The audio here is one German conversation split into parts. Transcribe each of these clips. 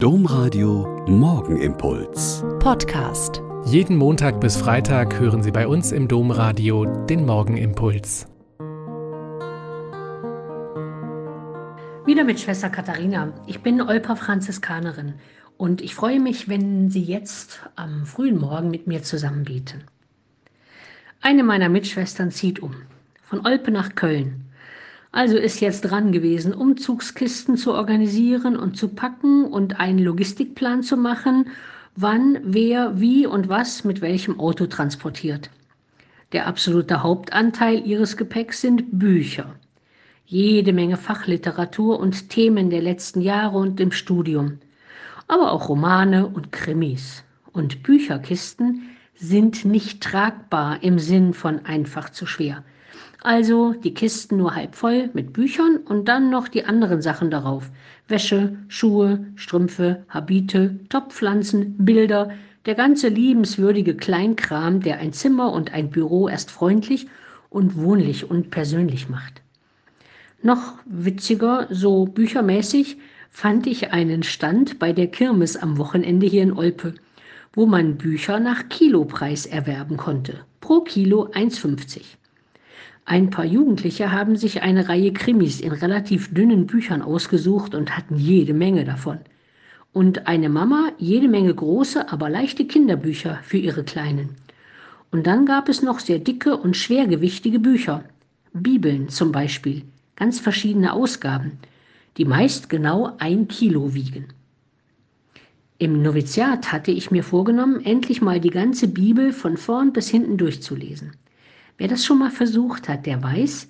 Domradio Morgenimpuls. Podcast. Jeden Montag bis Freitag hören Sie bei uns im Domradio den Morgenimpuls. Wieder mit Schwester Katharina. Ich bin Olper Franziskanerin und ich freue mich, wenn Sie jetzt am frühen Morgen mit mir zusammen beten. Eine meiner Mitschwestern zieht um, von Olpe nach Köln. Also ist jetzt dran gewesen, Umzugskisten zu organisieren und zu packen und einen Logistikplan zu machen, wann, wer, wie und was mit welchem Auto transportiert. Der absolute Hauptanteil ihres Gepäcks sind Bücher. Jede Menge Fachliteratur und Themen der letzten Jahre und im Studium. Aber auch Romane und Krimis. Und Bücherkisten sind nicht tragbar im Sinn von einfach zu schwer. Also die Kisten nur halb voll mit Büchern und dann noch die anderen Sachen darauf. Wäsche, Schuhe, Strümpfe, Habite, Topfpflanzen, Bilder, der ganze liebenswürdige Kleinkram, der ein Zimmer und ein Büro erst freundlich und wohnlich und persönlich macht. Noch witziger, so büchermäßig, fand ich einen Stand bei der Kirmes am Wochenende hier in Olpe, wo man Bücher nach Kilopreis erwerben konnte. Pro Kilo 1,50. Ein paar Jugendliche haben sich eine Reihe Krimis in relativ dünnen Büchern ausgesucht und hatten jede Menge davon. Und eine Mama jede Menge große, aber leichte Kinderbücher für ihre Kleinen. Und dann gab es noch sehr dicke und schwergewichtige Bücher. Bibeln zum Beispiel, ganz verschiedene Ausgaben, die meist genau ein Kilo wiegen. Im Noviziat hatte ich mir vorgenommen, endlich mal die ganze Bibel von vorn bis hinten durchzulesen. Wer das schon mal versucht hat, der weiß,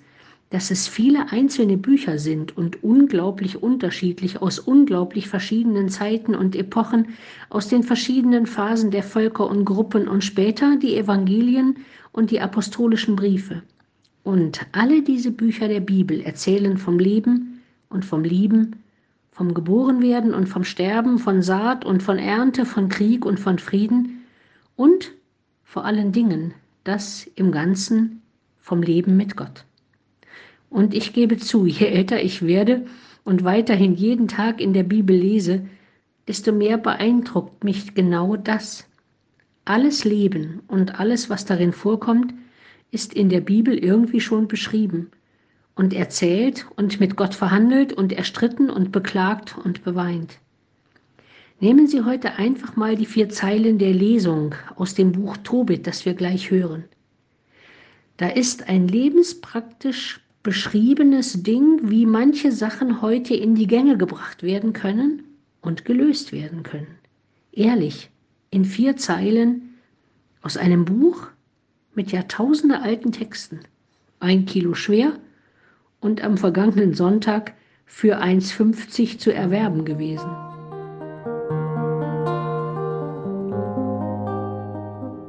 dass es viele einzelne Bücher sind und unglaublich unterschiedlich aus unglaublich verschiedenen Zeiten und Epochen, aus den verschiedenen Phasen der Völker und Gruppen und später die Evangelien und die apostolischen Briefe. Und alle diese Bücher der Bibel erzählen vom Leben und vom Lieben, vom Geborenwerden und vom Sterben, von Saat und von Ernte, von Krieg und von Frieden und vor allen Dingen das im Ganzen vom Leben mit Gott. Und ich gebe zu, je älter ich werde und weiterhin jeden Tag in der Bibel lese, desto mehr beeindruckt mich genau das. Alles Leben und alles, was darin vorkommt, ist in der Bibel irgendwie schon beschrieben und erzählt und mit Gott verhandelt und erstritten und beklagt und beweint. Nehmen Sie heute einfach mal die vier Zeilen der Lesung aus dem Buch Tobit, das wir gleich hören. Da ist ein lebenspraktisch beschriebenes Ding, wie manche Sachen heute in die Gänge gebracht werden können und gelöst werden können. Ehrlich, in vier Zeilen aus einem Buch mit Jahrtausende alten Texten. Ein Kilo schwer und am vergangenen Sonntag für 1,50 zu erwerben gewesen.